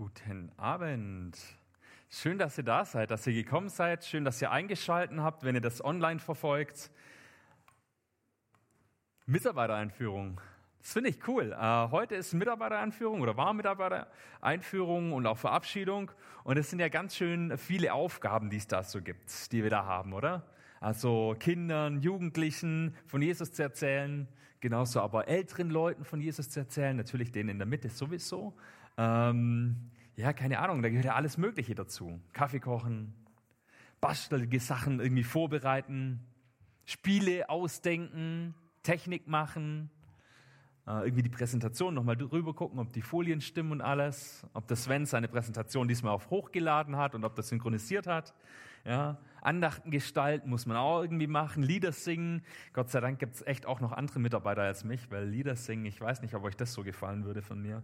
Guten Abend. Schön, dass ihr da seid, dass ihr gekommen seid. Schön, dass ihr eingeschaltet habt, wenn ihr das online verfolgt. Mitarbeitereinführung. Das finde ich cool. Äh, heute ist Mitarbeitereinführung oder war Mitarbeitereinführung und auch Verabschiedung. Und es sind ja ganz schön viele Aufgaben, die es da so gibt, die wir da haben, oder? Also Kindern, Jugendlichen von Jesus zu erzählen, genauso aber älteren Leuten von Jesus zu erzählen, natürlich denen in der Mitte sowieso. Ähm, ja, keine Ahnung, da gehört ja alles Mögliche dazu. Kaffee kochen, bastelige Sachen irgendwie vorbereiten, Spiele ausdenken, Technik machen, äh, irgendwie die Präsentation nochmal drüber gucken, ob die Folien stimmen und alles, ob der Sven seine Präsentation diesmal auf hochgeladen hat und ob das synchronisiert hat. Ja, Andachten gestalten muss man auch irgendwie machen, Lieder singen. Gott sei Dank gibt es echt auch noch andere Mitarbeiter als mich, weil Lieder singen, ich weiß nicht, ob euch das so gefallen würde von mir.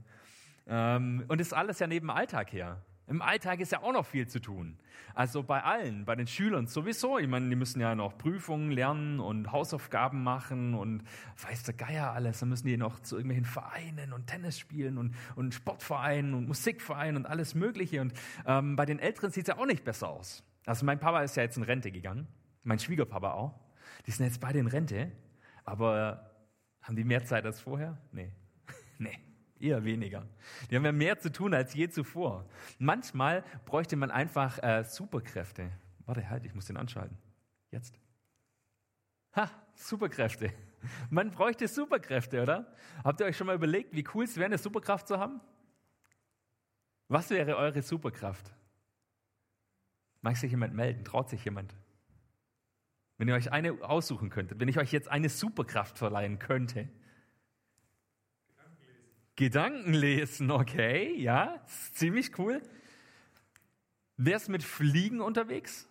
Ähm, und ist alles ja neben dem Alltag her. Im Alltag ist ja auch noch viel zu tun. Also bei allen, bei den Schülern sowieso. Ich meine, die müssen ja noch Prüfungen lernen und Hausaufgaben machen und weiß der Geier alles. Dann müssen die noch zu irgendwelchen Vereinen und Tennis spielen und, und Sportvereinen und Musikvereinen und alles Mögliche. Und ähm, bei den Älteren sieht es ja auch nicht besser aus. Also mein Papa ist ja jetzt in Rente gegangen, mein Schwiegerpapa auch. Die sind jetzt beide in Rente, aber haben die mehr Zeit als vorher? Nee. nee. Eher weniger. Die haben ja mehr zu tun als je zuvor. Manchmal bräuchte man einfach äh, Superkräfte. Warte, halt, ich muss den anschalten. Jetzt. Ha, Superkräfte. Man bräuchte Superkräfte, oder? Habt ihr euch schon mal überlegt, wie cool es wäre, eine Superkraft zu haben? Was wäre eure Superkraft? Mag sich jemand melden? Traut sich jemand? Wenn ihr euch eine aussuchen könntet, wenn ich euch jetzt eine Superkraft verleihen könnte, Gedanken lesen, okay, ja, ziemlich cool. Wer ist mit Fliegen unterwegs?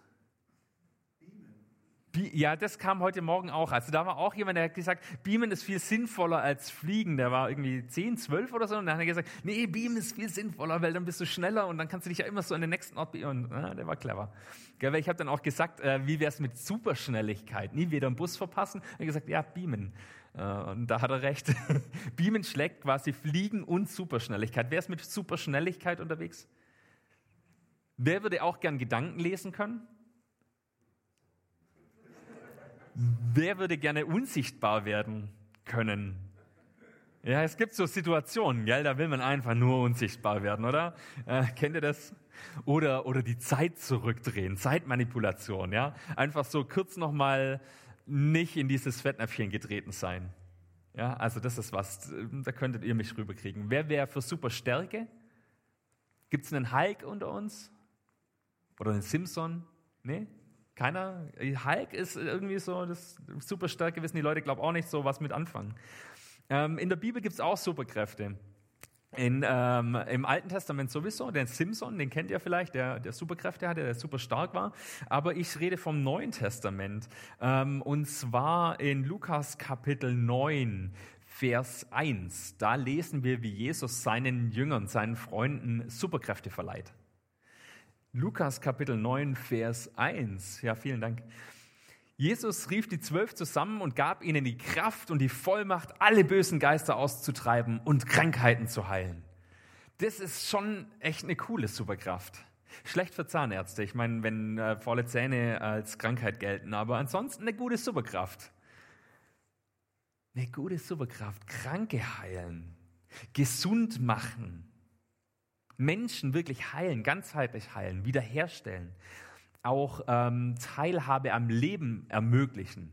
Ja, das kam heute Morgen auch. Also da war auch jemand, der hat gesagt, Beamen ist viel sinnvoller als Fliegen. Der war irgendwie 10, 12 oder so. Und dann hat er gesagt, nee, Beamen ist viel sinnvoller, weil dann bist du schneller und dann kannst du dich ja immer so an den nächsten Ort beamen. Ja, der war clever. Gell, ich habe dann auch gesagt, äh, wie wäre es mit Superschnelligkeit? Nie wieder einen Bus verpassen. Er hat gesagt, ja, Beamen. Äh, und da hat er recht. Beamen schlägt quasi Fliegen und Superschnelligkeit. Wer ist mit Superschnelligkeit unterwegs? Wer würde auch gern Gedanken lesen können? Wer würde gerne unsichtbar werden können? Ja, es gibt so Situationen, gell, da will man einfach nur unsichtbar werden, oder? Äh, kennt ihr das? Oder, oder die Zeit zurückdrehen, Zeitmanipulation, ja? Einfach so kurz nochmal nicht in dieses Fettnäpfchen getreten sein. Ja, also das ist was, da könntet ihr mich rüberkriegen. Wer wäre für Superstärke? Gibt es einen Hulk unter uns? Oder einen Simpson? Nee? Keiner? Hulk ist irgendwie so das Superstärke, wissen die Leute, glaube auch nicht so was mit anfangen. Ähm, in der Bibel gibt es auch Superkräfte. In, ähm, Im Alten Testament sowieso, den Simpson, den kennt ihr vielleicht, der, der Superkräfte hatte, der super stark war. Aber ich rede vom Neuen Testament. Ähm, und zwar in Lukas Kapitel 9, Vers 1. Da lesen wir, wie Jesus seinen Jüngern, seinen Freunden Superkräfte verleiht. Lukas Kapitel 9, Vers 1. Ja, vielen Dank. Jesus rief die Zwölf zusammen und gab ihnen die Kraft und die Vollmacht, alle bösen Geister auszutreiben und Krankheiten zu heilen. Das ist schon echt eine coole Superkraft. Schlecht für Zahnärzte. Ich meine, wenn äh, volle Zähne als Krankheit gelten, aber ansonsten eine gute Superkraft. Eine gute Superkraft. Kranke heilen. Gesund machen. Menschen wirklich heilen, ganzheitlich heilen, wiederherstellen auch ähm, Teilhabe am Leben ermöglichen.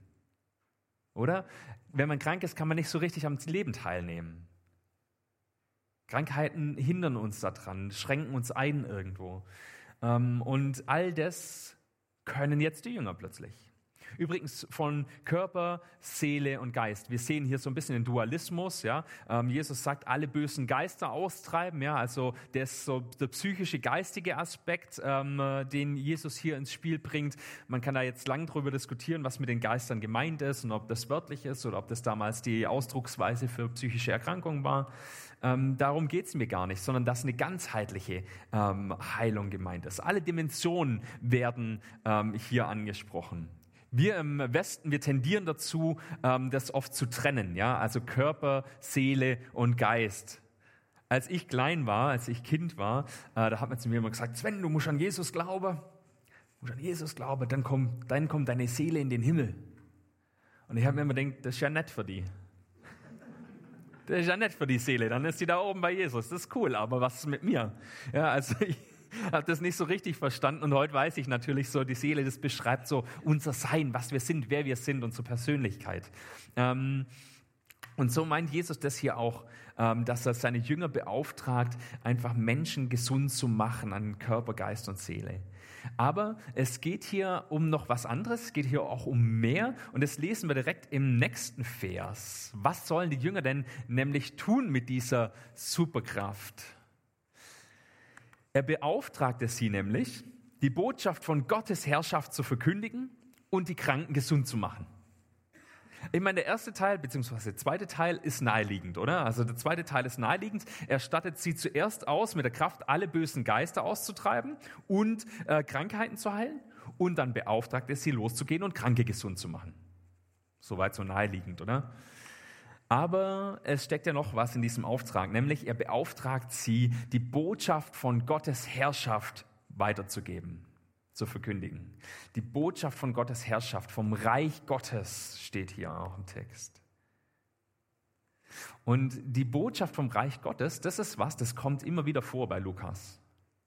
Oder? Wenn man krank ist, kann man nicht so richtig am Leben teilnehmen. Krankheiten hindern uns daran, schränken uns ein irgendwo. Ähm, und all das können jetzt die Jünger plötzlich. Übrigens von Körper, Seele und Geist. Wir sehen hier so ein bisschen den Dualismus. Ja? Ähm, Jesus sagt, alle bösen Geister austreiben. Ja? Also der, so der psychische, geistige Aspekt, ähm, den Jesus hier ins Spiel bringt. Man kann da jetzt lang drüber diskutieren, was mit den Geistern gemeint ist und ob das wörtlich ist oder ob das damals die Ausdrucksweise für psychische Erkrankungen war. Ähm, darum es mir gar nicht, sondern dass eine ganzheitliche ähm, Heilung gemeint ist. Alle Dimensionen werden ähm, hier angesprochen. Wir im Westen, wir tendieren dazu, ähm, das oft zu trennen, ja, also Körper, Seele und Geist. als ich klein war, als ich Kind war, äh, da hat man zu mir immer gesagt, Sven, du musst an Jesus glauben. Du musst an Jesus glauben, dann kommt, dann kommt deine Seele in den Himmel. Und ich habe mir immer gedacht, das ist ja nett für die. Das ist ja nett für die Seele, dann ist sie da oben bei Jesus. Das ist cool, aber was ist mit mir? Ja, also ich habe das nicht so richtig verstanden und heute weiß ich natürlich so, die Seele, das beschreibt so unser Sein, was wir sind, wer wir sind, unsere Persönlichkeit. Ähm, und so meint Jesus das hier auch, ähm, dass er seine Jünger beauftragt, einfach Menschen gesund zu machen an Körper, Geist und Seele. Aber es geht hier um noch was anderes, es geht hier auch um mehr und das lesen wir direkt im nächsten Vers. Was sollen die Jünger denn nämlich tun mit dieser Superkraft? Er beauftragte sie nämlich, die Botschaft von Gottes Herrschaft zu verkündigen und die Kranken gesund zu machen. Ich meine, der erste Teil, beziehungsweise der zweite Teil ist naheliegend, oder? Also der zweite Teil ist naheliegend. Er stattet sie zuerst aus, mit der Kraft alle bösen Geister auszutreiben und äh, Krankheiten zu heilen. Und dann beauftragt er sie, loszugehen und Kranke gesund zu machen. Soweit so naheliegend, oder? Aber es steckt ja noch was in diesem Auftrag, nämlich er beauftragt sie, die Botschaft von Gottes Herrschaft weiterzugeben zu verkündigen. Die Botschaft von Gottes Herrschaft, vom Reich Gottes steht hier auch im Text. Und die Botschaft vom Reich Gottes, das ist was, das kommt immer wieder vor bei Lukas.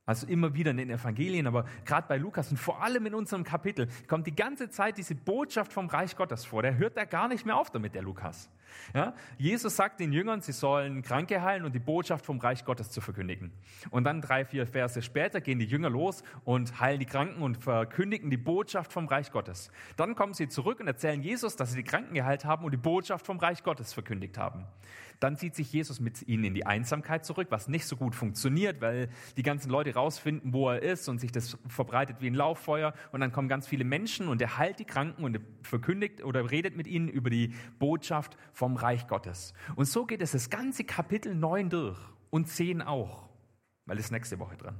Also immer wieder in den Evangelien, aber gerade bei Lukas und vor allem in unserem Kapitel kommt die ganze Zeit diese Botschaft vom Reich Gottes vor. Der hört da gar nicht mehr auf damit, der Lukas. Ja? Jesus sagt den Jüngern, sie sollen Kranke heilen und die Botschaft vom Reich Gottes zu verkündigen. Und dann drei, vier Verse später gehen die Jünger los und heilen die Kranken und verkündigen die Botschaft vom Reich Gottes. Dann kommen sie zurück und erzählen Jesus, dass sie die Kranken geheilt haben und die Botschaft vom Reich Gottes verkündigt haben. Dann zieht sich Jesus mit ihnen in die Einsamkeit zurück, was nicht so gut funktioniert, weil die ganzen Leute rausfinden, wo er ist und sich das verbreitet wie ein Lauffeuer. Und dann kommen ganz viele Menschen und er heilt die Kranken und er verkündigt oder redet mit ihnen über die Botschaft vom Reich Gottes. Und so geht es das ganze Kapitel 9 durch und 10 auch, weil es nächste Woche dran.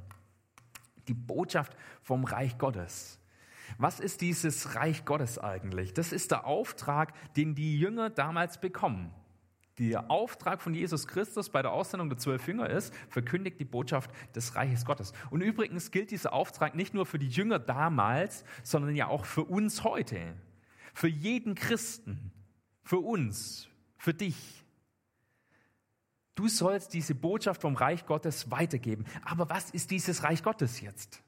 Die Botschaft vom Reich Gottes. Was ist dieses Reich Gottes eigentlich? Das ist der Auftrag, den die Jünger damals bekommen. Der Auftrag von Jesus Christus bei der Aussendung der zwölf Jünger ist, verkündigt die Botschaft des Reiches Gottes. Und übrigens gilt dieser Auftrag nicht nur für die Jünger damals, sondern ja auch für uns heute. Für jeden Christen. Für uns. Für dich. Du sollst diese Botschaft vom Reich Gottes weitergeben. Aber was ist dieses Reich Gottes jetzt?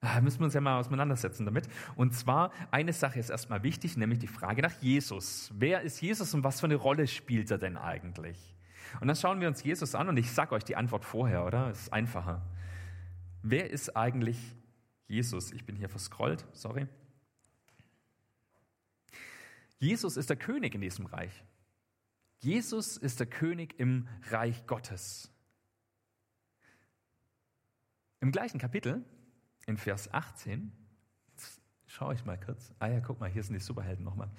Da müssen wir uns ja mal auseinandersetzen damit. Und zwar, eine Sache ist erstmal wichtig, nämlich die Frage nach Jesus. Wer ist Jesus und was für eine Rolle spielt er denn eigentlich? Und dann schauen wir uns Jesus an und ich sage euch die Antwort vorher, oder? Es ist einfacher. Wer ist eigentlich Jesus? Ich bin hier verscrollt, sorry. Jesus ist der König in diesem Reich. Jesus ist der König im Reich Gottes. Im gleichen Kapitel in Vers 18, jetzt schaue ich mal kurz. Ah ja, guck mal, hier sind die Superhelden nochmal.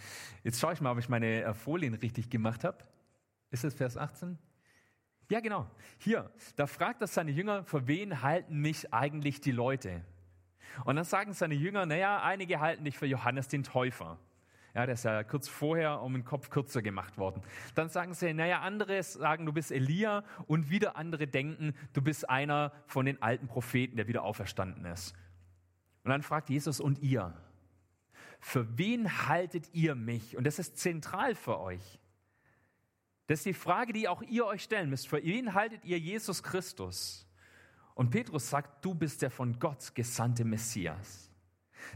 Jetzt schaue ich mal, ob ich meine äh, Folien richtig gemacht habe. Ist es Vers 18? Ja, genau. Hier, da fragt er seine Jünger, für wen halten mich eigentlich die Leute? Und dann sagen seine Jünger, naja, einige halten dich für Johannes den Täufer. Ja, der ist ja kurz vorher um den Kopf kürzer gemacht worden. Dann sagen sie, naja, andere sagen, du bist Elia und wieder andere denken, du bist einer von den alten Propheten, der wieder auferstanden ist. Und dann fragt Jesus, und ihr? Für wen haltet ihr mich? Und das ist zentral für euch. Das ist die Frage, die auch ihr euch stellen müsst. Für wen haltet ihr Jesus Christus? Und Petrus sagt, du bist der von Gott gesandte Messias.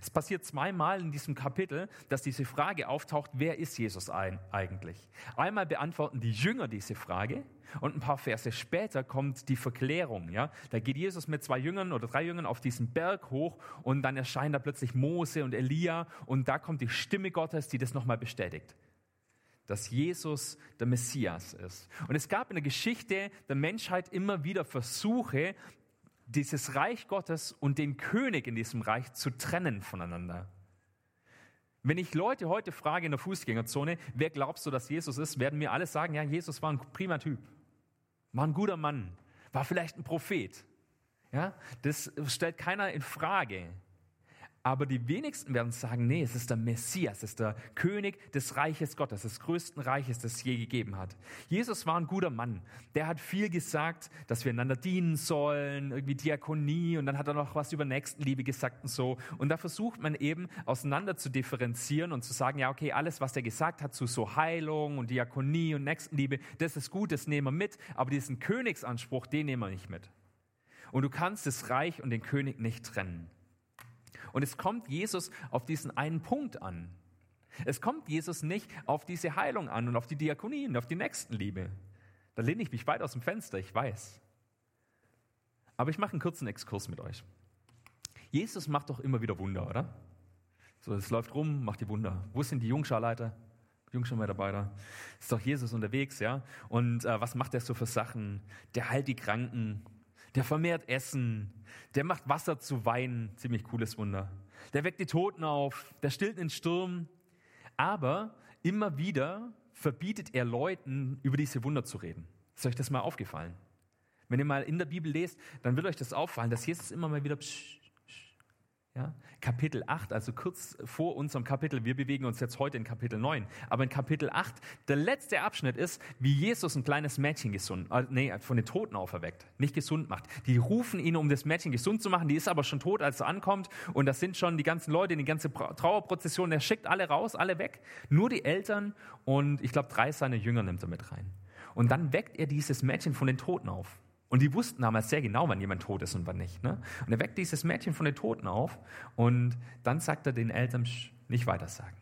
Es passiert zweimal in diesem Kapitel, dass diese Frage auftaucht, wer ist Jesus eigentlich? Einmal beantworten die Jünger diese Frage und ein paar Verse später kommt die Verklärung. Ja? Da geht Jesus mit zwei Jüngern oder drei Jüngern auf diesen Berg hoch und dann erscheinen da plötzlich Mose und Elia und da kommt die Stimme Gottes, die das nochmal bestätigt dass Jesus der Messias ist. Und es gab in der Geschichte der Menschheit immer wieder Versuche, dieses Reich Gottes und den König in diesem Reich zu trennen voneinander. Wenn ich Leute heute frage in der Fußgängerzone, wer glaubst du, dass Jesus ist, werden mir alle sagen, ja, Jesus war ein prima Typ, war ein guter Mann, war vielleicht ein Prophet. Ja, das stellt keiner in Frage. Aber die wenigsten werden sagen, nee, es ist der Messias, es ist der König des Reiches Gottes, des größten Reiches, das es je gegeben hat. Jesus war ein guter Mann. Der hat viel gesagt, dass wir einander dienen sollen, irgendwie Diakonie und dann hat er noch was über Nächstenliebe gesagt und so. Und da versucht man eben auseinander zu differenzieren und zu sagen, ja, okay, alles, was er gesagt hat zu so Heilung und Diakonie und Nächstenliebe, das ist gut, das nehmen wir mit, aber diesen Königsanspruch, den nehmen wir nicht mit. Und du kannst das Reich und den König nicht trennen. Und es kommt Jesus auf diesen einen Punkt an. Es kommt Jesus nicht auf diese Heilung an und auf die Diakonie und auf die Nächstenliebe. Da lehne ich mich weit aus dem Fenster, ich weiß. Aber ich mache einen kurzen Exkurs mit euch. Jesus macht doch immer wieder Wunder, oder? So, es läuft rum, macht die Wunder. Wo sind die Jungscharleiter? Jungscharmitarbeiter? Ist doch Jesus unterwegs, ja? Und äh, was macht er so für Sachen? Der heilt die Kranken, der vermehrt Essen, der macht Wasser zu Wein, ziemlich cooles Wunder. Der weckt die Toten auf, der stillt den Sturm. Aber immer wieder verbietet er Leuten, über diese Wunder zu reden. Ist euch das mal aufgefallen? Wenn ihr mal in der Bibel lest, dann wird euch das auffallen, dass Jesus immer mal wieder psch, ja? Kapitel 8, also kurz vor unserem Kapitel, wir bewegen uns jetzt heute in Kapitel 9, aber in Kapitel 8, der letzte Abschnitt ist, wie Jesus ein kleines Mädchen gesund, äh, nee, von den Toten auferweckt, nicht gesund macht. Die rufen ihn, um das Mädchen gesund zu machen, die ist aber schon tot, als er ankommt und das sind schon die ganzen Leute, die ganze Trauerprozession, er schickt alle raus, alle weg, nur die Eltern und ich glaube drei seiner Jünger nimmt er mit rein. Und dann weckt er dieses Mädchen von den Toten auf. Und die wussten damals sehr genau, wann jemand tot ist und wann nicht. Ne? Und er weckt dieses Mädchen von den Toten auf und dann sagt er den Eltern, nicht weitersagen.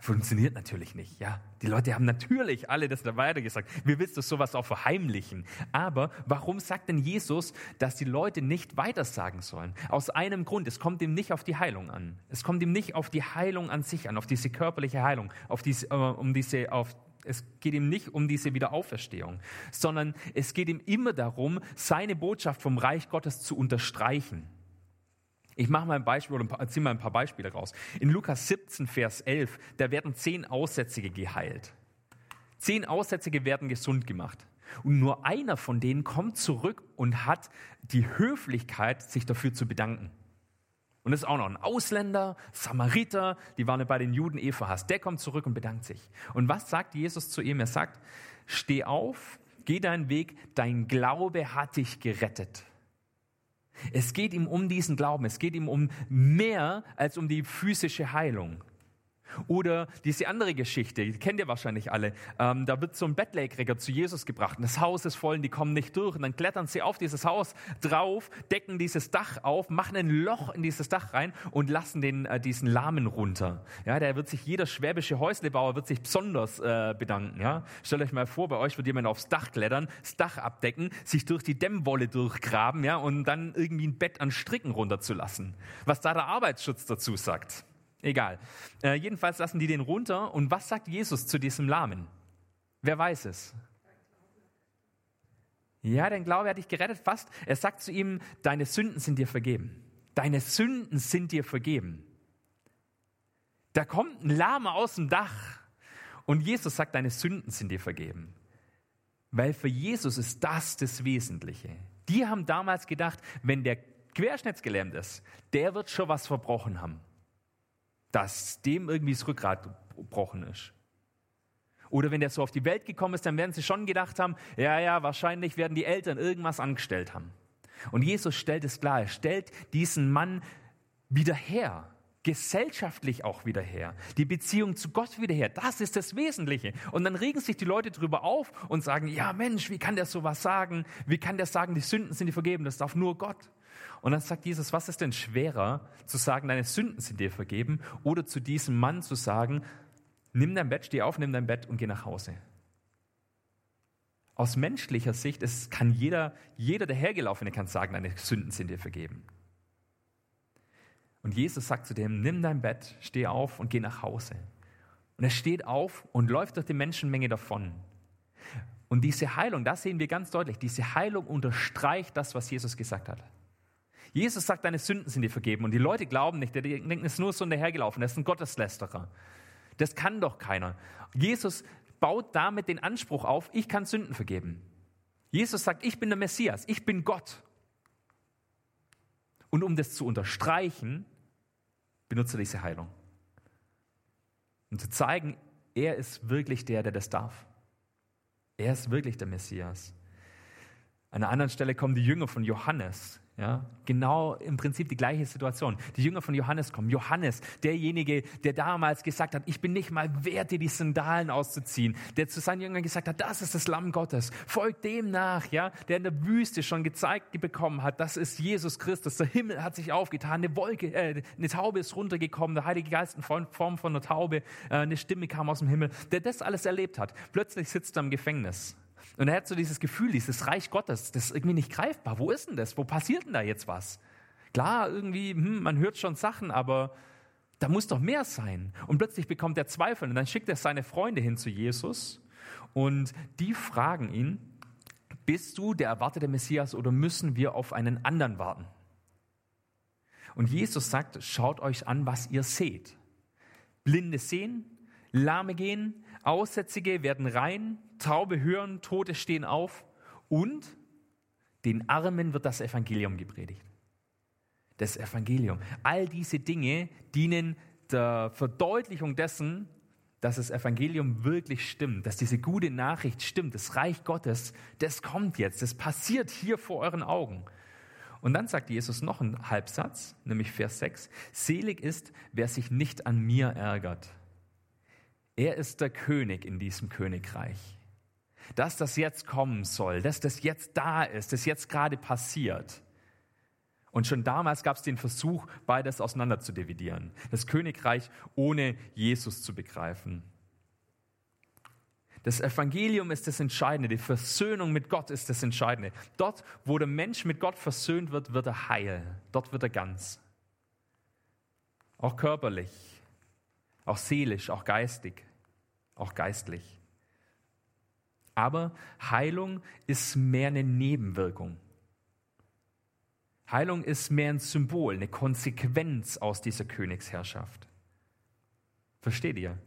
Funktioniert natürlich nicht, ja. Die Leute haben natürlich alle das da weiter gesagt. Wir willst das sowas auch verheimlichen. Aber warum sagt denn Jesus, dass die Leute nicht weitersagen sollen? Aus einem Grund. Es kommt ihm nicht auf die Heilung an. Es kommt ihm nicht auf die Heilung an sich an, auf diese körperliche Heilung, auf diese, äh, um diese, auf es geht ihm nicht um diese Wiederauferstehung, sondern es geht ihm immer darum, seine Botschaft vom Reich Gottes zu unterstreichen. Ich mache mal ein Beispiel oder ziehe mal ein paar Beispiele raus. In Lukas 17, Vers 11, da werden zehn Aussätzige geheilt. Zehn Aussätzige werden gesund gemacht. Und nur einer von denen kommt zurück und hat die Höflichkeit, sich dafür zu bedanken. Und ist auch noch ein Ausländer, Samariter, die waren bei den Juden eh verhasst. Der kommt zurück und bedankt sich. Und was sagt Jesus zu ihm? Er sagt, steh auf, geh deinen Weg, dein Glaube hat dich gerettet. Es geht ihm um diesen Glauben, es geht ihm um mehr als um die physische Heilung. Oder diese andere Geschichte, die kennt ihr wahrscheinlich alle. Ähm, da wird so ein Bettlägeriger zu Jesus gebracht und das Haus ist voll und die kommen nicht durch. Und dann klettern sie auf dieses Haus drauf, decken dieses Dach auf, machen ein Loch in dieses Dach rein und lassen den, äh, diesen Lahmen runter. Ja, der wird sich, jeder schwäbische Häuslebauer wird sich besonders äh, bedanken. Ja? Stellt euch mal vor, bei euch wird jemand aufs Dach klettern, das Dach abdecken, sich durch die Dämmwolle durchgraben ja, und dann irgendwie ein Bett an Stricken runterzulassen. Was da der Arbeitsschutz dazu sagt. Egal. Äh, jedenfalls lassen die den runter. Und was sagt Jesus zu diesem Lahmen? Wer weiß es? Ja, dein Glaube hat dich gerettet fast. Er sagt zu ihm, deine Sünden sind dir vergeben. Deine Sünden sind dir vergeben. Da kommt ein Lama aus dem Dach und Jesus sagt, deine Sünden sind dir vergeben. Weil für Jesus ist das das Wesentliche. Die haben damals gedacht, wenn der querschnittsgelähmt ist, der wird schon was verbrochen haben dass dem irgendwie das Rückgrat gebrochen ist. Oder wenn der so auf die Welt gekommen ist, dann werden sie schon gedacht haben, ja, ja, wahrscheinlich werden die Eltern irgendwas angestellt haben. Und Jesus stellt es klar, er stellt diesen Mann wieder her, gesellschaftlich auch wieder her, die Beziehung zu Gott wieder her. Das ist das Wesentliche. Und dann regen sich die Leute darüber auf und sagen, ja Mensch, wie kann der sowas sagen? Wie kann der sagen, die Sünden sind dir vergeben? Das darf nur Gott. Und dann sagt Jesus, was ist denn schwerer, zu sagen, deine Sünden sind dir vergeben, oder zu diesem Mann zu sagen, nimm dein Bett, steh auf, nimm dein Bett und geh nach Hause. Aus menschlicher Sicht, es kann jeder, jeder der Hergelaufene kann sagen, deine Sünden sind dir vergeben. Und Jesus sagt zu dem, nimm dein Bett, steh auf und geh nach Hause. Und er steht auf und läuft durch die Menschenmenge davon. Und diese Heilung, das sehen wir ganz deutlich, diese Heilung unterstreicht das, was Jesus gesagt hat. Jesus sagt, deine Sünden sind dir vergeben. Und die Leute glauben nicht, die denken, es ist nur so ein dahergelaufen, das ist ein Gotteslästerer. Das kann doch keiner. Jesus baut damit den Anspruch auf, ich kann Sünden vergeben. Jesus sagt, ich bin der Messias, ich bin Gott. Und um das zu unterstreichen, benutzt er diese Heilung. Um zu zeigen, er ist wirklich der, der das darf. Er ist wirklich der Messias. An einer anderen Stelle kommen die Jünger von Johannes ja, genau im Prinzip die gleiche Situation. Die Jünger von Johannes kommen. Johannes, derjenige, der damals gesagt hat, ich bin nicht mal wert, dir die Sandalen auszuziehen, der zu seinen Jüngern gesagt hat, das ist das Lamm Gottes, folgt dem nach, ja, der in der Wüste schon gezeigt bekommen hat, das ist Jesus Christus, der Himmel hat sich aufgetan, eine Wolke, äh, eine Taube ist runtergekommen, der Heilige Geist in Form von einer Taube, äh, eine Stimme kam aus dem Himmel, der das alles erlebt hat. Plötzlich sitzt er im Gefängnis und er hat so dieses Gefühl, dieses Reich Gottes, das ist irgendwie nicht greifbar. Wo ist denn das? Wo passiert denn da jetzt was? Klar, irgendwie, hm, man hört schon Sachen, aber da muss doch mehr sein. Und plötzlich bekommt er Zweifel und dann schickt er seine Freunde hin zu Jesus und die fragen ihn, bist du der erwartete Messias oder müssen wir auf einen anderen warten? Und Jesus sagt, schaut euch an, was ihr seht. Blinde sehen, Lahme gehen, Aussätzige werden rein, Taube hören, Tote stehen auf und den Armen wird das Evangelium gepredigt. Das Evangelium. All diese Dinge dienen der Verdeutlichung dessen, dass das Evangelium wirklich stimmt, dass diese gute Nachricht stimmt, das Reich Gottes, das kommt jetzt, das passiert hier vor euren Augen. Und dann sagt Jesus noch einen Halbsatz, nämlich Vers 6, selig ist, wer sich nicht an mir ärgert. Er ist der König in diesem Königreich. Dass das jetzt kommen soll, dass das jetzt da ist, das jetzt gerade passiert. Und schon damals gab es den Versuch, beides auseinander zu dividieren. Das Königreich ohne Jesus zu begreifen. Das Evangelium ist das Entscheidende, die Versöhnung mit Gott ist das Entscheidende. Dort, wo der Mensch mit Gott versöhnt wird, wird er heil. Dort wird er ganz. Auch körperlich, auch seelisch, auch geistig auch geistlich. Aber Heilung ist mehr eine Nebenwirkung. Heilung ist mehr ein Symbol, eine Konsequenz aus dieser Königsherrschaft. Versteht ihr?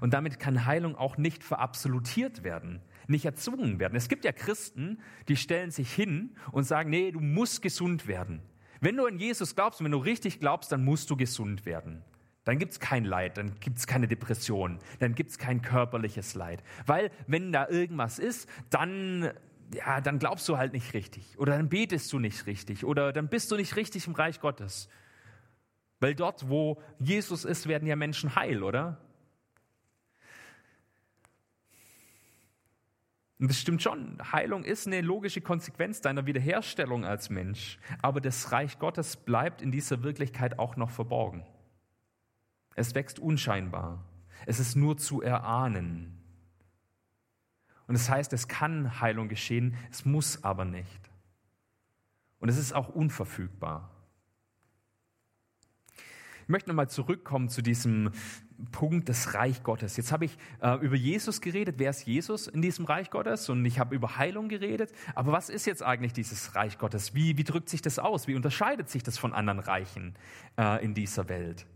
Und damit kann Heilung auch nicht verabsolutiert werden, nicht erzwungen werden. Es gibt ja Christen, die stellen sich hin und sagen, nee, du musst gesund werden. Wenn du an Jesus glaubst und wenn du richtig glaubst, dann musst du gesund werden. Dann gibt es kein Leid, dann gibt es keine Depression, dann gibt es kein körperliches Leid. Weil wenn da irgendwas ist, dann, ja, dann glaubst du halt nicht richtig oder dann betest du nicht richtig oder dann bist du nicht richtig im Reich Gottes. Weil dort, wo Jesus ist, werden ja Menschen heil, oder? Und das stimmt schon. Heilung ist eine logische Konsequenz deiner Wiederherstellung als Mensch. Aber das Reich Gottes bleibt in dieser Wirklichkeit auch noch verborgen. Es wächst unscheinbar. Es ist nur zu erahnen. Und das heißt, es kann Heilung geschehen, es muss aber nicht. Und es ist auch unverfügbar. Ich möchte nochmal zurückkommen zu diesem Punkt des Reich Gottes. Jetzt habe ich äh, über Jesus geredet. Wer ist Jesus in diesem Reich Gottes? Und ich habe über Heilung geredet. Aber was ist jetzt eigentlich dieses Reich Gottes? Wie, wie drückt sich das aus? Wie unterscheidet sich das von anderen Reichen äh, in dieser Welt?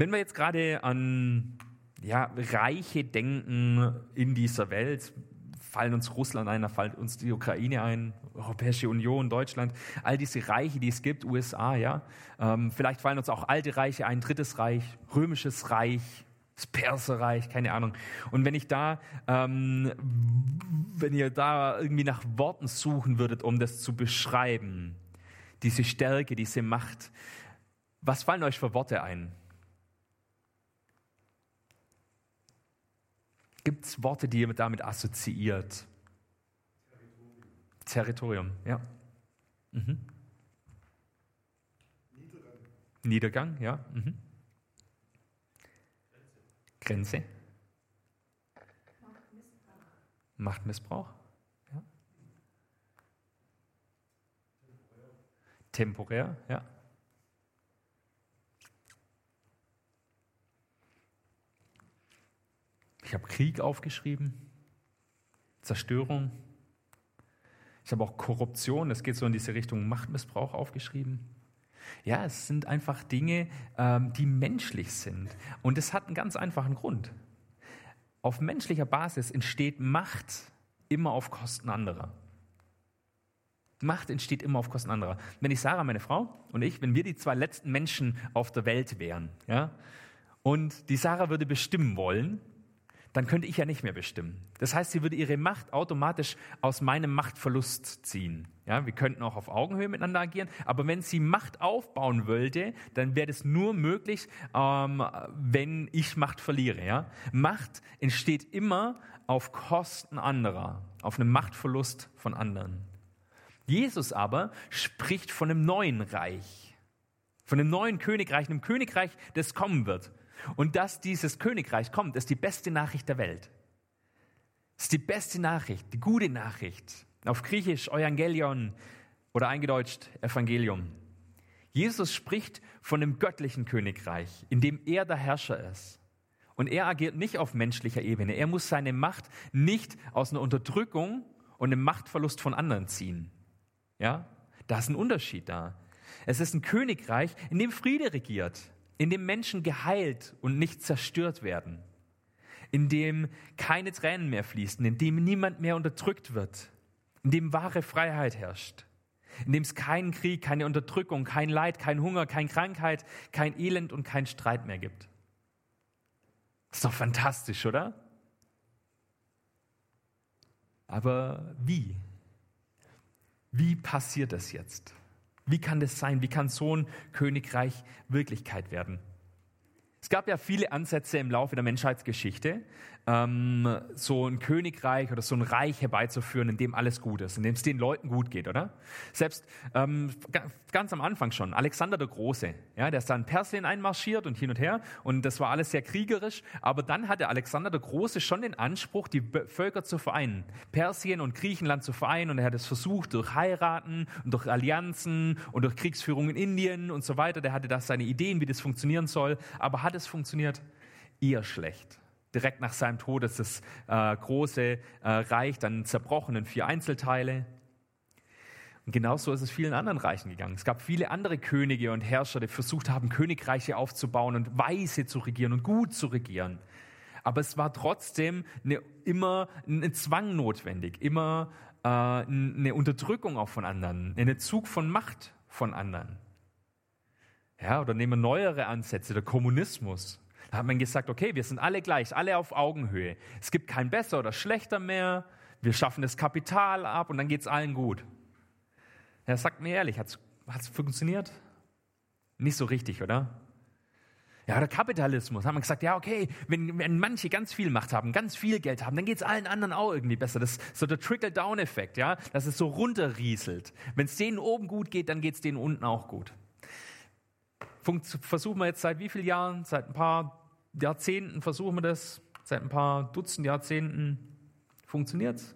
Wenn wir jetzt gerade an ja, Reiche denken in dieser Welt, fallen uns Russland ein, da fällt uns die Ukraine ein, Europäische Union, Deutschland, all diese Reiche, die es gibt, USA, ja. Ähm, vielleicht fallen uns auch alte Reiche ein, drittes Reich, römisches Reich, das Perserreich, keine Ahnung. Und wenn ich da, ähm, wenn ihr da irgendwie nach Worten suchen würdet, um das zu beschreiben, diese Stärke, diese Macht, was fallen euch für Worte ein? Gibt es Worte, die ihr damit assoziiert? Territorium, Territorium ja. Mhm. Niedergang. Niedergang, ja. Mhm. Grenze. Grenze. Machtmissbrauch. Ja. Temporär, ja. Ich habe Krieg aufgeschrieben, Zerstörung. Ich habe auch Korruption, das geht so in diese Richtung Machtmissbrauch aufgeschrieben. Ja, es sind einfach Dinge, ähm, die menschlich sind. Und es hat einen ganz einfachen Grund. Auf menschlicher Basis entsteht Macht immer auf Kosten anderer. Macht entsteht immer auf Kosten anderer. Wenn ich Sarah, meine Frau und ich, wenn wir die zwei letzten Menschen auf der Welt wären, ja, und die Sarah würde bestimmen wollen, dann könnte ich ja nicht mehr bestimmen. Das heißt, sie würde ihre Macht automatisch aus meinem Machtverlust ziehen. Ja, wir könnten auch auf Augenhöhe miteinander agieren, aber wenn sie Macht aufbauen wollte, dann wäre das nur möglich, ähm, wenn ich Macht verliere. Ja? Macht entsteht immer auf Kosten anderer, auf einem Machtverlust von anderen. Jesus aber spricht von einem neuen Reich, von einem neuen Königreich, einem Königreich, das kommen wird. Und dass dieses Königreich kommt, ist die beste Nachricht der Welt. Ist die beste Nachricht, die gute Nachricht. Auf Griechisch Evangelion oder eingedeutscht Evangelium. Jesus spricht von einem göttlichen Königreich, in dem er der Herrscher ist. Und er agiert nicht auf menschlicher Ebene. Er muss seine Macht nicht aus einer Unterdrückung und einem Machtverlust von anderen ziehen. Ja? Da ist ein Unterschied da. Es ist ein Königreich, in dem Friede regiert, in dem Menschen geheilt und nicht zerstört werden, in dem keine Tränen mehr fließen, in dem niemand mehr unterdrückt wird, in dem wahre Freiheit herrscht, in dem es keinen Krieg, keine Unterdrückung, kein Leid, kein Hunger, keine Krankheit, kein Elend und kein Streit mehr gibt. Das ist doch fantastisch, oder? Aber wie? Wie passiert das jetzt? Wie kann das sein? Wie kann so ein Königreich Wirklichkeit werden? Es gab ja viele Ansätze im Laufe der Menschheitsgeschichte, ähm, so ein Königreich oder so ein Reich herbeizuführen, in dem alles gut ist, in dem es den Leuten gut geht, oder? Selbst ähm, ganz am Anfang schon, Alexander der Große, ja, der ist da in Persien einmarschiert und hin und her und das war alles sehr kriegerisch, aber dann hatte Alexander der Große schon den Anspruch, die Völker zu vereinen, Persien und Griechenland zu vereinen und er hat es versucht durch Heiraten und durch Allianzen und durch Kriegsführung in Indien und so weiter, der hatte da seine Ideen, wie das funktionieren soll, aber hat es funktioniert? Eher schlecht. Direkt nach seinem Tod ist das äh, große äh, Reich dann zerbrochen in vier Einzelteile. Und genauso ist es vielen anderen Reichen gegangen. Es gab viele andere Könige und Herrscher, die versucht haben, Königreiche aufzubauen und weise zu regieren und gut zu regieren. Aber es war trotzdem eine, immer ein Zwang notwendig, immer äh, eine Unterdrückung auch von anderen, ein Zug von Macht von anderen. Ja, oder nehmen wir neuere Ansätze, der Kommunismus. Da hat man gesagt, okay, wir sind alle gleich, alle auf Augenhöhe. Es gibt kein besser oder schlechter mehr. Wir schaffen das Kapital ab und dann geht es allen gut. Ja, sagt mir ehrlich, hat es funktioniert? Nicht so richtig, oder? Ja, der Kapitalismus. Haben wir gesagt, ja, okay, wenn, wenn manche ganz viel Macht haben, ganz viel Geld haben, dann geht es allen anderen auch irgendwie besser. Das ist so der Trickle-Down-Effekt, ja, dass es so runterrieselt. Wenn es denen oben gut geht, dann geht es denen unten auch gut. Versuchen wir jetzt seit wie vielen Jahren? Seit ein paar Jahrzehnten versuchen wir das, seit ein paar Dutzend Jahrzehnten funktioniert es.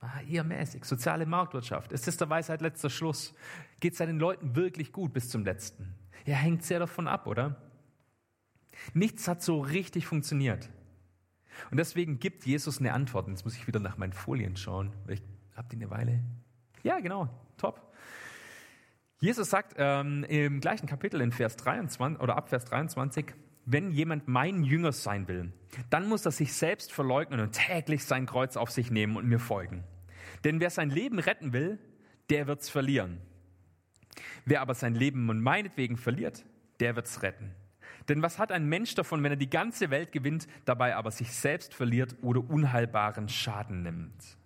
Ah, eher mäßig. Soziale Marktwirtschaft. Es ist der Weisheit letzter Schluss. Geht es den Leuten wirklich gut bis zum letzten? Ja, hängt sehr davon ab, oder? Nichts hat so richtig funktioniert. Und deswegen gibt Jesus eine Antwort. Und jetzt muss ich wieder nach meinen Folien schauen. Ich habe die eine Weile. Ja, genau. Top. Jesus sagt ähm, im gleichen Kapitel in Vers 23 oder ab Vers 23, wenn jemand mein Jünger sein will, dann muss er sich selbst verleugnen und täglich sein Kreuz auf sich nehmen und mir folgen. Denn wer sein Leben retten will, der wird's verlieren. Wer aber sein Leben und meinetwegen verliert, der wird's retten. Denn was hat ein Mensch davon, wenn er die ganze Welt gewinnt, dabei aber sich selbst verliert oder unheilbaren Schaden nimmt?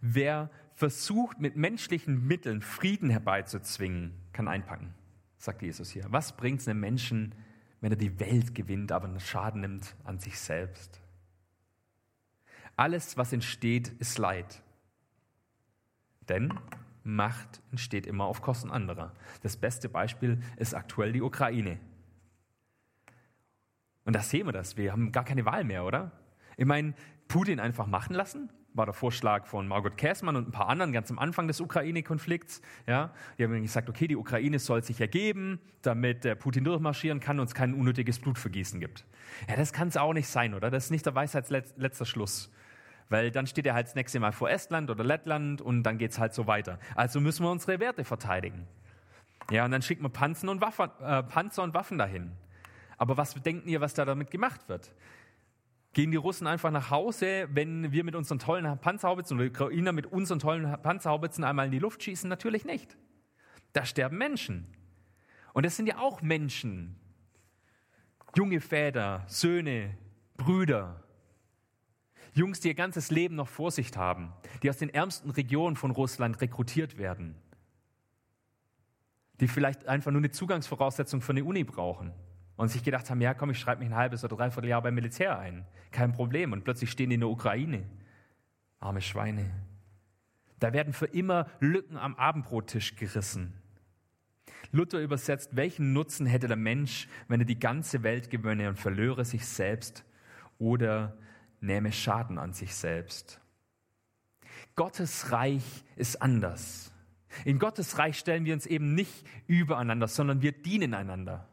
Wer versucht, mit menschlichen Mitteln Frieden herbeizuzwingen, kann einpacken, sagt Jesus hier. Was bringt es einem Menschen, wenn er die Welt gewinnt, aber einen Schaden nimmt an sich selbst. Alles, was entsteht, ist Leid. Denn Macht entsteht immer auf Kosten anderer. Das beste Beispiel ist aktuell die Ukraine. Und da sehen wir das. Wir haben gar keine Wahl mehr, oder? Ich meine, Putin einfach machen lassen, war der Vorschlag von Margot Käßmann und ein paar anderen ganz am Anfang des Ukraine-Konflikts. Ja, die haben gesagt, okay, die Ukraine soll sich ergeben, damit der Putin durchmarschieren kann und es kein unnötiges Blutvergießen gibt. Ja, das kann es auch nicht sein, oder? Das ist nicht der Weisheitsletzter Schluss. Weil dann steht er halt das nächste Mal vor Estland oder Lettland und dann geht es halt so weiter. Also müssen wir unsere Werte verteidigen. Ja, und dann schickt man Panzer und Waffen, äh, Panzer und Waffen dahin. Aber was denken ihr, was da damit gemacht wird? Gehen die Russen einfach nach Hause, wenn wir mit unseren tollen Panzerhaubitzen oder die Ukrainer mit unseren tollen Panzerhaubitzen einmal in die Luft schießen? Natürlich nicht. Da sterben Menschen. Und das sind ja auch Menschen. Junge Väter, Söhne, Brüder. Jungs, die ihr ganzes Leben noch vor sich haben, die aus den ärmsten Regionen von Russland rekrutiert werden, die vielleicht einfach nur eine Zugangsvoraussetzung für eine Uni brauchen und sich gedacht haben, ja komm, ich schreibe mich ein halbes oder dreiviertel Jahr beim Militär ein, kein Problem. Und plötzlich stehen die in der Ukraine. Arme Schweine. Da werden für immer Lücken am Abendbrottisch gerissen. Luther übersetzt, welchen Nutzen hätte der Mensch, wenn er die ganze Welt gewönne und verlöre sich selbst oder nähme Schaden an sich selbst. Gottes Reich ist anders. In Gottes Reich stellen wir uns eben nicht übereinander, sondern wir dienen einander.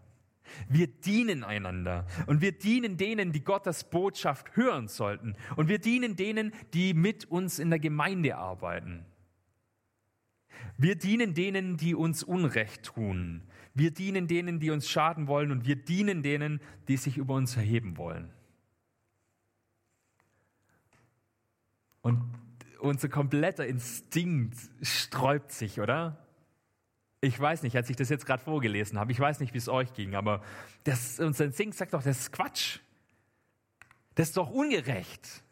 Wir dienen einander und wir dienen denen, die Gottes Botschaft hören sollten und wir dienen denen, die mit uns in der Gemeinde arbeiten. Wir dienen denen, die uns Unrecht tun. Wir dienen denen, die uns schaden wollen und wir dienen denen, die sich über uns erheben wollen. Und unser kompletter Instinkt sträubt sich, oder? Ich weiß nicht, als ich das jetzt gerade vorgelesen habe, ich weiß nicht, wie es euch ging, aber das, unser Instinkt sagt doch, das ist Quatsch. Das ist doch ungerecht.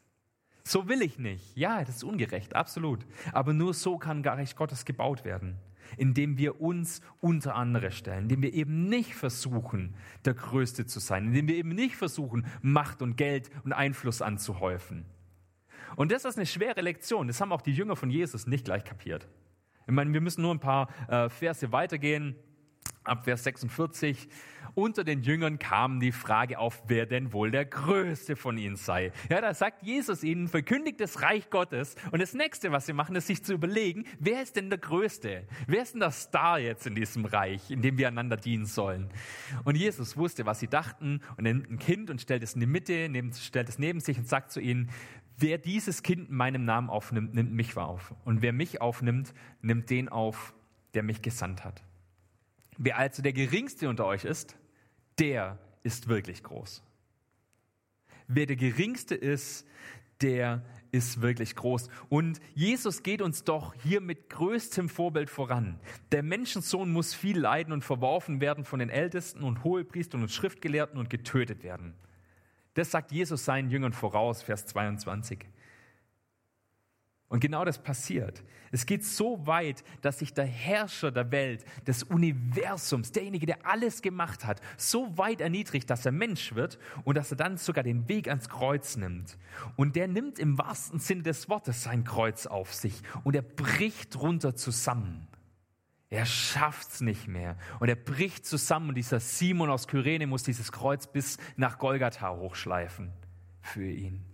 So will ich nicht. Ja, das ist ungerecht, absolut. Aber nur so kann Reich Gottes gebaut werden, indem wir uns unter andere stellen, indem wir eben nicht versuchen, der Größte zu sein, indem wir eben nicht versuchen, Macht und Geld und Einfluss anzuhäufen. Und das ist eine schwere Lektion. Das haben auch die Jünger von Jesus nicht gleich kapiert. Ich meine, wir müssen nur ein paar äh, Verse weitergehen. Ab Vers 46 unter den Jüngern kam die Frage auf, wer denn wohl der Größte von ihnen sei. Ja, da sagt Jesus ihnen, verkündigt das Reich Gottes. Und das nächste, was sie machen, ist sich zu überlegen, wer ist denn der Größte? Wer ist denn der Star jetzt in diesem Reich, in dem wir einander dienen sollen? Und Jesus wusste, was sie dachten und nimmt ein Kind und stellt es in die Mitte, stellt es neben sich und sagt zu ihnen, wer dieses Kind in meinem Namen aufnimmt, nimmt mich auf. Und wer mich aufnimmt, nimmt den auf, der mich gesandt hat. Wer also der Geringste unter euch ist, der ist wirklich groß. Wer der Geringste ist, der ist wirklich groß. Und Jesus geht uns doch hier mit größtem Vorbild voran. Der Menschensohn muss viel leiden und verworfen werden von den Ältesten und Hohepriestern und Schriftgelehrten und getötet werden. Das sagt Jesus seinen Jüngern voraus, Vers 22. Und genau das passiert. Es geht so weit, dass sich der Herrscher der Welt, des Universums, derjenige, der alles gemacht hat, so weit erniedrigt, dass er Mensch wird und dass er dann sogar den Weg ans Kreuz nimmt. Und der nimmt im wahrsten Sinne des Wortes sein Kreuz auf sich und er bricht runter zusammen. Er schafft's nicht mehr und er bricht zusammen und dieser Simon aus Kyrene muss dieses Kreuz bis nach Golgatha hochschleifen für ihn.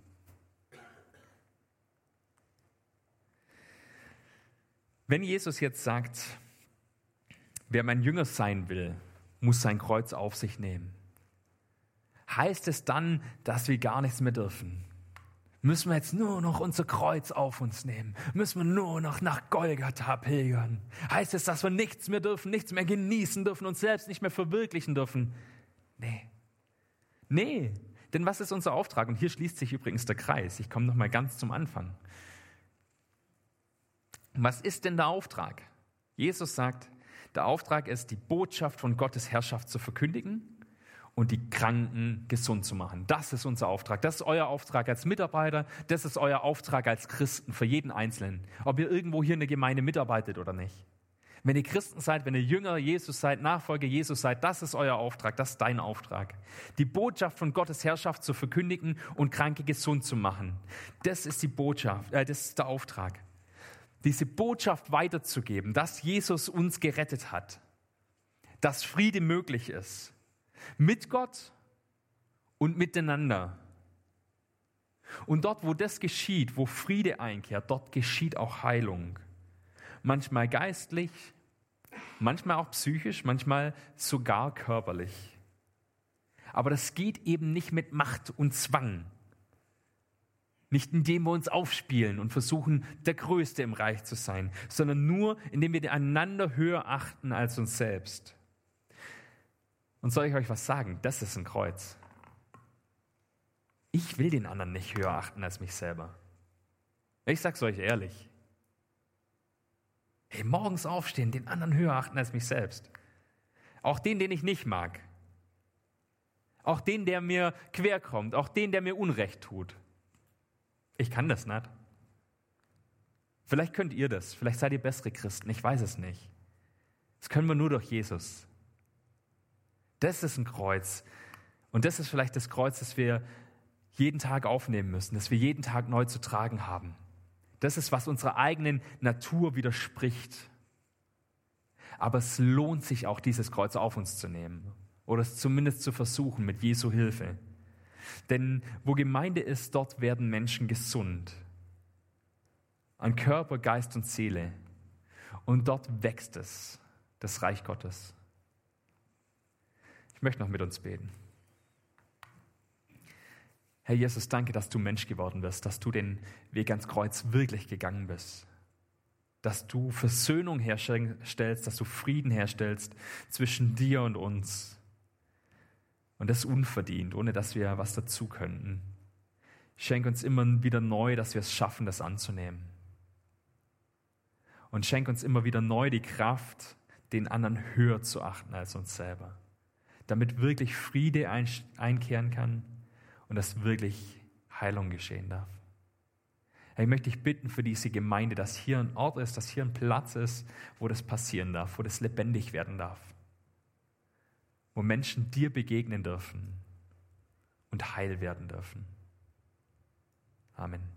Wenn Jesus jetzt sagt, wer mein Jünger sein will, muss sein Kreuz auf sich nehmen, heißt es dann, dass wir gar nichts mehr dürfen? Müssen wir jetzt nur noch unser Kreuz auf uns nehmen? Müssen wir nur noch nach Golgatha pilgern? Heißt es, dass wir nichts mehr dürfen, nichts mehr genießen dürfen, uns selbst nicht mehr verwirklichen dürfen? Nee. Nee. Denn was ist unser Auftrag? Und hier schließt sich übrigens der Kreis. Ich komme noch mal ganz zum Anfang. Was ist denn der Auftrag? Jesus sagt, der Auftrag ist, die Botschaft von Gottes Herrschaft zu verkündigen und die Kranken gesund zu machen. Das ist unser Auftrag. Das ist euer Auftrag als Mitarbeiter. Das ist euer Auftrag als Christen für jeden Einzelnen. Ob ihr irgendwo hier in der Gemeinde mitarbeitet oder nicht. Wenn ihr Christen seid, wenn ihr Jünger Jesus seid, Nachfolger Jesus seid, das ist euer Auftrag, das ist dein Auftrag. Die Botschaft von Gottes Herrschaft zu verkündigen und Kranke gesund zu machen. Das ist die Botschaft, äh, das ist der Auftrag diese Botschaft weiterzugeben, dass Jesus uns gerettet hat, dass Friede möglich ist, mit Gott und miteinander. Und dort, wo das geschieht, wo Friede einkehrt, dort geschieht auch Heilung. Manchmal geistlich, manchmal auch psychisch, manchmal sogar körperlich. Aber das geht eben nicht mit Macht und Zwang. Nicht indem wir uns aufspielen und versuchen, der Größte im Reich zu sein, sondern nur indem wir einander höher achten als uns selbst. Und soll ich euch was sagen? Das ist ein Kreuz. Ich will den anderen nicht höher achten als mich selber. Ich sag's euch ehrlich. Hey, morgens aufstehen, den anderen höher achten als mich selbst. Auch den, den ich nicht mag. Auch den, der mir quer kommt. Auch den, der mir Unrecht tut. Ich kann das nicht. Vielleicht könnt ihr das. Vielleicht seid ihr bessere Christen. Ich weiß es nicht. Das können wir nur durch Jesus. Das ist ein Kreuz. Und das ist vielleicht das Kreuz, das wir jeden Tag aufnehmen müssen, das wir jeden Tag neu zu tragen haben. Das ist, was unserer eigenen Natur widerspricht. Aber es lohnt sich auch, dieses Kreuz auf uns zu nehmen oder es zumindest zu versuchen mit Jesu Hilfe. Denn wo Gemeinde ist, dort werden Menschen gesund. An Körper, Geist und Seele. Und dort wächst es, das Reich Gottes. Ich möchte noch mit uns beten. Herr Jesus, danke, dass du Mensch geworden bist, dass du den Weg ans Kreuz wirklich gegangen bist. Dass du Versöhnung herstellst, dass du Frieden herstellst zwischen dir und uns. Und das unverdient, ohne dass wir was dazu könnten. Schenk uns immer wieder neu, dass wir es schaffen, das anzunehmen. Und schenk uns immer wieder neu die Kraft, den anderen höher zu achten als uns selber. Damit wirklich Friede einkehren kann und dass wirklich Heilung geschehen darf. Ich möchte dich bitten für diese Gemeinde, dass hier ein Ort ist, dass hier ein Platz ist, wo das passieren darf, wo das lebendig werden darf, wo Menschen dir begegnen dürfen und heil werden dürfen. Amen.